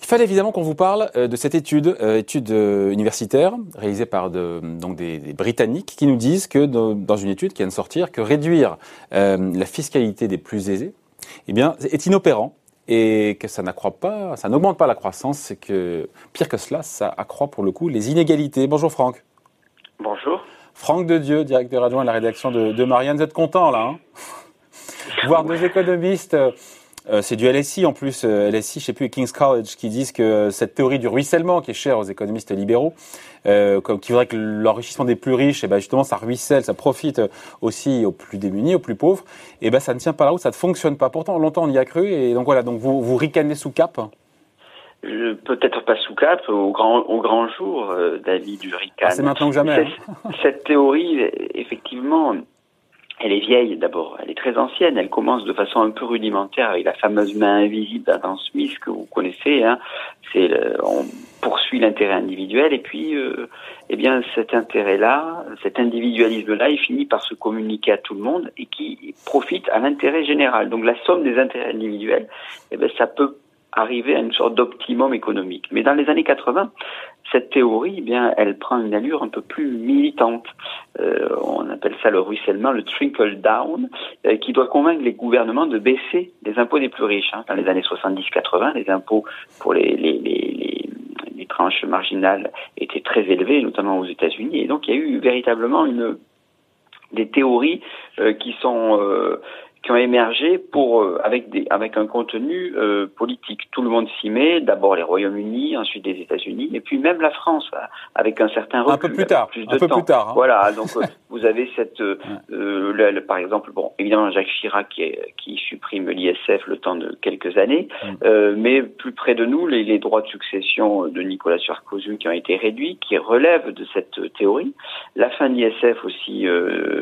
Il fallait évidemment qu'on vous parle euh, de cette étude, euh, étude euh, universitaire réalisée par donc des, Britanniques qui nous disent que dans une étude qui vient de sortir, que réduire la fiscalité des plus aisés, eh bien, est inopérant et que ça n'accroît pas, ça n'augmente pas la croissance, c'est que pire que cela, ça accroît pour le coup les inégalités. Bonjour Franck. Bonjour. Franck de Dieu, directeur adjoint à la rédaction de, de Marianne. Vous êtes content là hein Voir deux économistes euh, c'est du LSI en plus, euh, LSI, je sais plus, King's College, qui disent que cette théorie du ruissellement, qui est chère aux économistes libéraux, euh, qui voudrait que l'enrichissement des plus riches, et eh ben justement, ça ruisselle, ça profite aussi aux plus démunis, aux plus pauvres, et eh ben ça ne tient pas la route, ça ne fonctionne pas. Pourtant, longtemps on y a cru, et donc voilà, donc vous, vous ricanez sous cap Peut-être pas sous cap, au grand, au grand jour, David du ricane. Ah, c'est maintenant que jamais. Hein. Cette théorie, effectivement, elle est vieille d'abord, elle est très ancienne, elle commence de façon un peu rudimentaire avec la fameuse main invisible d'Adam Smith que vous connaissez. Hein. C'est on poursuit l'intérêt individuel et puis, euh, eh bien, cet intérêt-là, cet individualisme-là, il finit par se communiquer à tout le monde et qui profite à l'intérêt général. Donc la somme des intérêts individuels, eh bien, ça peut arriver à une sorte d'optimum économique. Mais dans les années 80, cette théorie, eh bien, elle prend une allure un peu plus militante. Euh, on appelle ça le ruissellement, le trickle down, euh, qui doit convaincre les gouvernements de baisser les impôts des plus riches. Hein. Dans les années 70-80, les impôts pour les, les, les, les, tranches marginales étaient très élevés, notamment aux États-Unis, et donc il y a eu véritablement une des théories euh, qui sont euh, qui ont émergé pour euh, avec des avec un contenu euh, politique. Tout le monde s'y met. D'abord les Royaumes-Unis, ensuite les États-Unis, et puis même la France avec un certain recul. Un peu plus tard. Plus de un peu plus tard. Hein. Voilà. Donc euh, vous avez cette, le, par exemple, bon, évidemment Jacques Chirac qui, qui supprime l'ISF le temps de quelques années, mm. mais plus près de nous les, les, droits de succession de Nicolas Sarkozy qui ont été réduits, qui relèvent de cette théorie. La fin de l'ISF aussi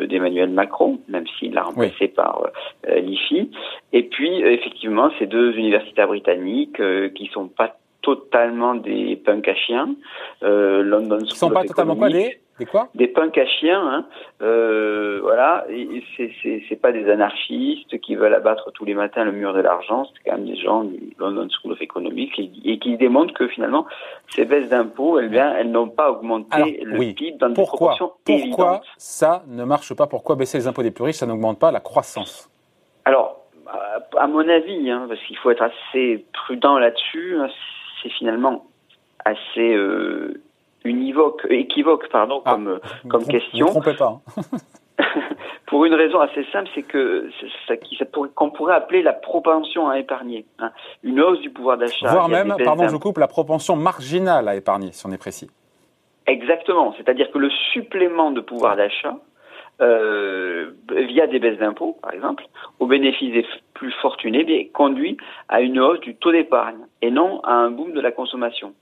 d'Emmanuel Macron, même s'il l'a remplacé par euh, l'IFI. Et puis, euh, effectivement, ces deux universitaires britanniques euh, qui sont pas totalement des punks à chiens. Euh, London School Ils sont pas totalement quoi des, des quoi? Des punks à chiens. Hein. Euh, voilà, c'est pas des anarchistes qui veulent abattre tous les matins le mur de l'argent. C'est quand même des gens du London School of Economics et, qui démontrent que finalement ces baisses d'impôts, elles, bien, elles n'ont pas augmenté le PIB dans des proportions Pourquoi ça ne marche pas? Pourquoi baisser les impôts des plus riches, ça n'augmente pas la croissance? Alors, à mon avis, hein, parce qu'il faut être assez prudent là-dessus, hein, c'est finalement assez euh, univoque, équivoque, pardon, ah, comme, comme question. Ne trompez pas. Hein. pour une raison assez simple, c'est que ça, qu'on pourrait appeler la propension à épargner, hein. une hausse du pouvoir d'achat. Voire même, pardon, je coupe, la propension marginale à épargner, si on est précis. Exactement, c'est-à-dire que le supplément de pouvoir d'achat euh, via des baisses d'impôts, par exemple, au bénéfice des plus fortunés, bien, conduit à une hausse du taux d'épargne et non à un boom de la consommation.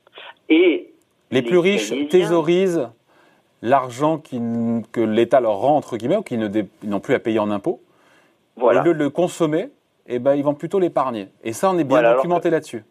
Et les, plus riches thésaurisent l'argent que l'État leur rend, entre guillemets, ou qu'ils n'ont plus à payer en impôts. Voilà. Au lieu de le consommer, eh ben, ils vont plutôt l'épargner. Et ça, on est bien documenté là-dessus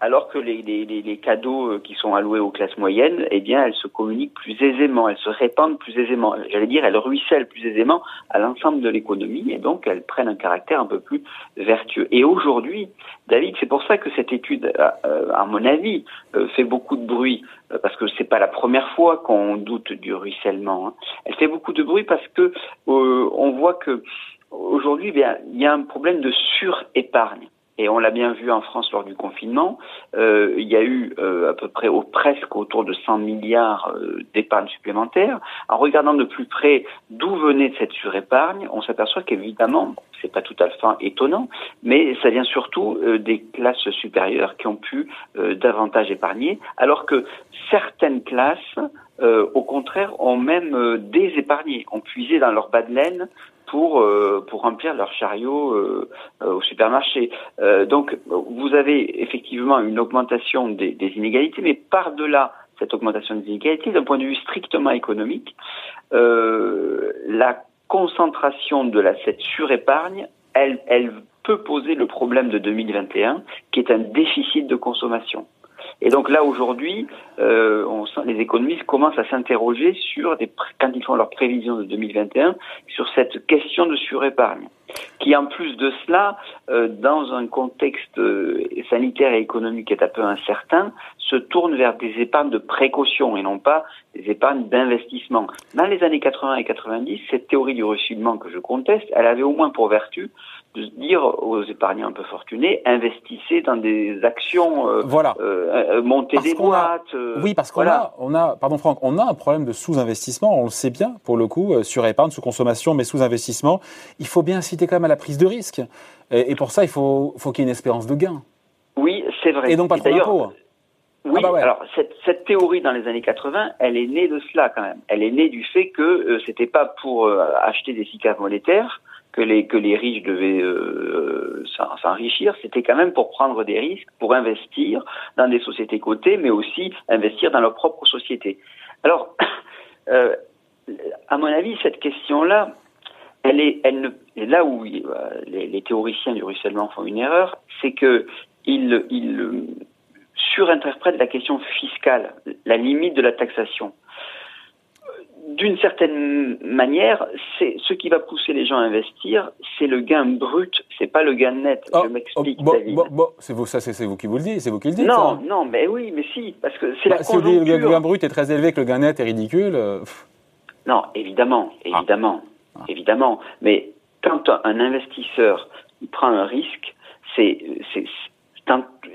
alors que les, les, les, cadeaux euh, qui sont alloués aux classes moyennes, eh bien, elles se communiquent plus aisément, elles se répandent plus aisément. J'allais dire, elles ruissellent plus aisément à l'ensemble de l'économie et donc elles prennent un caractère un peu plus vertueux. Et aujourd'hui, David, c'est pour ça que cette étude, euh, à mon avis, euh, fait beaucoup de bruit parce que c'est pas la première fois qu'on doute du ruissellement. Hein. Elle fait beaucoup de bruit parce que on voit que aujourd'hui, il y a un problème de surépargne et on l'a bien vu en France lors du confinement, euh, il y a eu euh, à peu près presque autour de 100 milliards euh, d'épargne supplémentaire. En regardant de plus près d'où venait cette surépargne, on s'aperçoit qu'évidemment, c'est pas tout à fait étonnant, mais ça vient surtout euh, des classes supérieures qui ont pu euh, davantage épargner, alors que certaines classes, au contraire, ont même désépargné, ont puisé dans leur bas de laine pour euh, pour remplir leur chariot euh, euh, au supermarché. donc vous avez effectivement une augmentation des, inégalités, mais par-delà cette augmentation des inégalités, d'un point de vue strictement économique, la concentration de la cette surépargne, elle, elle peut poser le problème de 2021, qui est un déficit de consommation. Et donc là aujourd'hui, euh, les économistes commencent à s'interroger sur des, quand ils font leurs prévisions de 2021 sur cette question de surépargne, qui en plus de cela, euh, dans un contexte euh, sanitaire et économique qui est un peu incertain, se tourne vers des épargnes de précaution et non pas des épargnes d'investissement. Dans les années 80 et 90, cette théorie du refoulement que je conteste, elle avait au moins pour vertu de dire aux épargnants un peu fortunés, investissez dans des actions, euh, voilà. Euh, euh montez des boîtes. oui, parce qu'on a, on a, pardon Franck, on a un problème de sous-investissement, on le sait bien pour le coup, sur épargne, sous consommation, mais sous-investissement. Il faut bien inciter quand même à la prise de risque. Et, pour ça, il faut, faut qu'il y ait une espérance de gain. Oui, c'est vrai. Et donc pas trop d'impôts. Oui, ah bah alors cette, cette, théorie dans les années 80, elle est née de cela quand même. Elle est née du fait que euh, c'était pas pour acheter des SICAV monétaires que les que les riches devaient euh, s'enrichir, c'était quand même pour prendre des risques, pour investir dans des sociétés cotées, mais aussi investir dans leur propre société. Alors, euh, à mon avis, cette question-là, elle est, elle ne, là où euh, les, les, théoriciens du ruissellement font une erreur, c'est que ils, ils surinterprètent la question fiscale, la limite de la taxation d'une certaine manière, c'est ce qui va pousser les gens à investir, c'est le gain brut, c'est pas le gain net. je oh, m'explique. Oh, bon, c'est vous, ça, c'est vous qui vous le dites, c'est vous qui le dites. Non, non, mais oui, mais si, parce que c'est la bah, conjoncture. Si le gain brut est très élevé, que le gain net est ridicule. Euh, non, évidemment, ah. évidemment, ah. évidemment. Mais quand un investisseur prend un risque, c'est, c'est,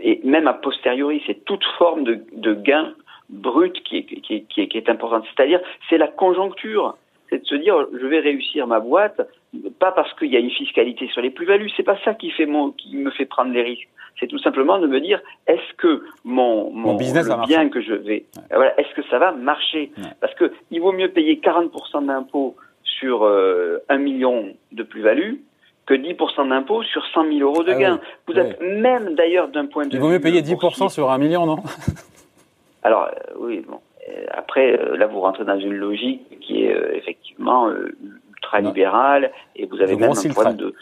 et même a posteriori, c'est toute forme de, de gain brute qui est, qui est, qui est, importante. C'est-à-dire, c'est la conjoncture. C'est de se dire, je vais réussir ma boîte, pas parce qu'il y a une fiscalité sur les plus-values. C'est pas ça qui, fait mon, qui me fait prendre les risques. C'est tout simplement de me dire, est-ce que mon, mon, business le bien que je vais, voilà, est-ce que ça va marcher? Parce que il vaut mieux payer 40% d'impôts sur euh, un million de plus-value que 10% d'impôts sur 100 000 euros de ah gains. Vous êtes même d'ailleurs d'un point de vue... Il vaut mieux payer 10% sur un million, non? Alors, euh, oui, bon. Euh, après, euh, là, vous rentrez dans une logique qui est effectivement ultra libérale et vous avez même un problème de,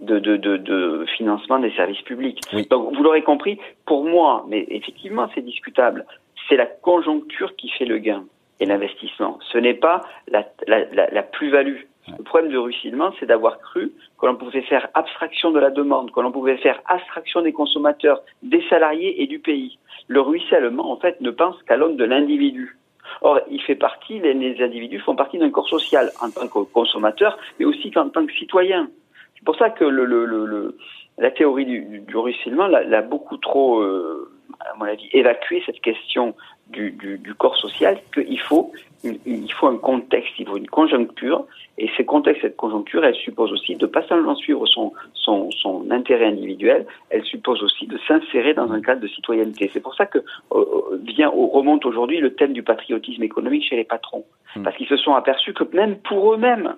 de, de, de, de, financement des services publics. Donc, vous l'aurez compris, pour moi, mais effectivement, c'est discutable, c'est la conjoncture qui fait le gain et l'investissement. Ce n'est pas la, la, la, la plus-value. Le problème du ruissellement, c'est d'avoir cru que l'on pouvait faire abstraction de la demande, que l'on pouvait faire abstraction des consommateurs, des salariés et du pays. Le ruissellement, en fait, ne pense qu'à l'aune de l'individu. Or, il fait partie, les, individus font partie d'un corps social en tant que consommateur, mais aussi en tant que citoyen. C'est pour ça que le, le, le, la théorie du, du ruissellement l'a beaucoup trop, euh, à mon avis, évacué cette question du, du, du corps social, qu'il faut, il faut un contexte, il faut une conjoncture, et ces contextes, cette conjoncture, elle suppose aussi de pas seulement suivre son, son, son intérêt individuel, elle suppose aussi de s'insérer dans un cadre de citoyenneté. C'est pour ça que euh, vient remonte aujourd'hui le thème du patriotisme économique chez les patrons, hmm. parce qu'ils se sont aperçus que même pour eux-mêmes,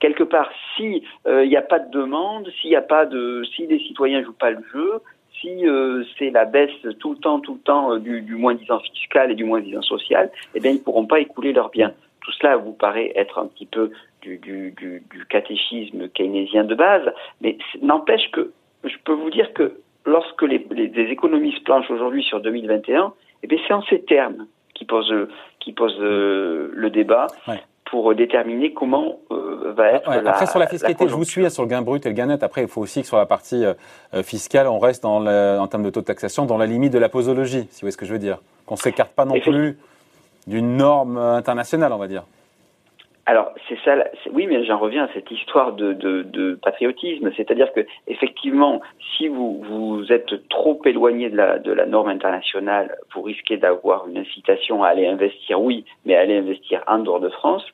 quelque part, si euh, il n'y a pas de demande, s'il n'y a pas de, si les citoyens jouent pas le jeu, si euh, c'est la baisse tout le temps, tout le temps euh, du, du moins-disant fiscal et du moins-disant social, eh bien, ils ne pourront pas écouler leurs biens. Tout cela vous paraît être un petit peu du, catéchisme keynésien de base, mais n'empêche que je peux vous dire que lorsque les, les, économistes planchent aujourd'hui sur 2021, eh bien, c'est en ces termes qui posent, qui euh, le débat. Pour déterminer comment euh, va être la, Après, sur la fiscalité, je vous suis hein, sur le gain brut et le gain net. Après, il faut aussi que sur la partie euh, euh, fiscale, on reste dans en termes de taux de taxation dans la limite de la posologie, si vous voyez ce que je veux dire. Qu'on ne s'écarte pas non plus d'une norme internationale, on va dire. Alors c'est ça, oui, mais j'en reviens à cette histoire de, de, de patriotisme, c'est-à-dire que effectivement, si vous vous êtes trop éloigné de la, de la norme internationale, vous risquez d'avoir une incitation à aller investir, oui, mais à aller investir en dehors de France.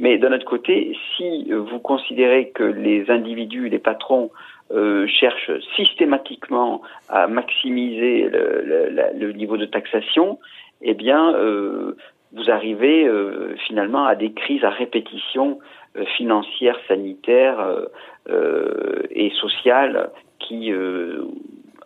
Mais d'un autre côté, si vous considérez que les individus, les patrons euh, cherchent systématiquement à maximiser le, le, le, niveau de taxation, eh bien, euh, vous arrivez euh, finalement à des crises à répétition euh, financières, sanitaires euh, et sociales qui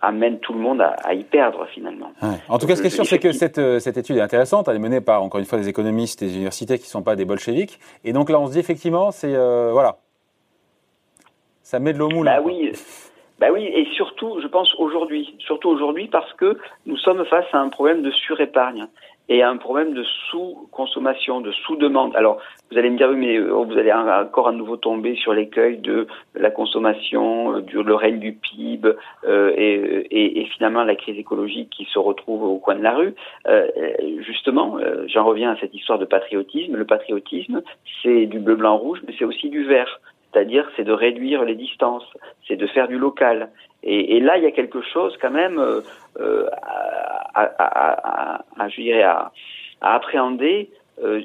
amènent tout le monde à, y perdre finalement. En tout cas, ce qui est sûr, c'est que cette, cette étude est intéressante. Elle est menée par, encore une fois, des économistes et des universités qui ne sont pas des bolcheviques. Et donc là, on se dit effectivement, c'est voilà, ça met de l'eau moulin. Bah oui, Ben oui, et surtout, je pense aujourd'hui, surtout aujourd'hui parce que nous sommes face à un problème de surépargne et un problème de sous-consommation, de sous-demande. Alors, vous allez me dire, oui, mais euh, vous allez encore à nouveau tomber sur l'écueil de la consommation, euh, du, le règne du PIB euh, et, finalement la crise écologique qui se retrouve au coin de la rue. Justement, j'en reviens à cette histoire de patriotisme. Le patriotisme, c'est du bleu, blanc, rouge, mais c'est aussi du vert. C'est-à-dire, c'est de réduire les distances, c'est de faire du local. Et, et, là, il y a quelque chose quand même euh, euh à, à, à, à, je dirais, à, appréhender euh,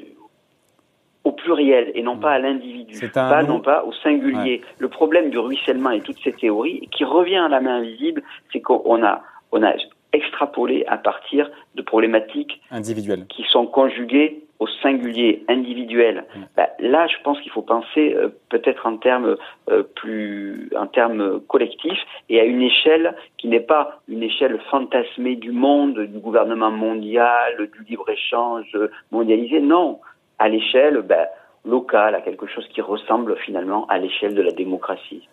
au pluriel et non pas à l'individu, pas non pas au singulier. Ouais. Le problème du ruissellement et toutes ces théories qui revient à la main invisible, c'est qu'on a on a extrapolé à partir de problématiques individuelles qui sont conjuguées au singulier, individuel. Mmh. Bah, là, je pense qu'il faut penser euh, peut-être en termes euh, plus, en termes collectifs et à une échelle qui n'est pas une échelle fantasmée du monde, du gouvernement mondial, du libre échange mondialisé. Non, à l'échelle bah, locale, à quelque chose qui ressemble finalement à l'échelle de la démocratie.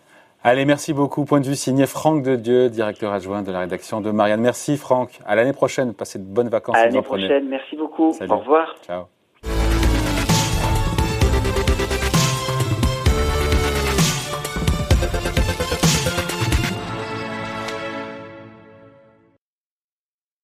Allez, merci beaucoup. Point de vue signé Franck de Dieu, directeur adjoint de la rédaction de Marianne. Merci Franck. À l'année prochaine. Passez de bonnes vacances. À l'année prochaine. Merci beaucoup. Salut. Au revoir. Ciao.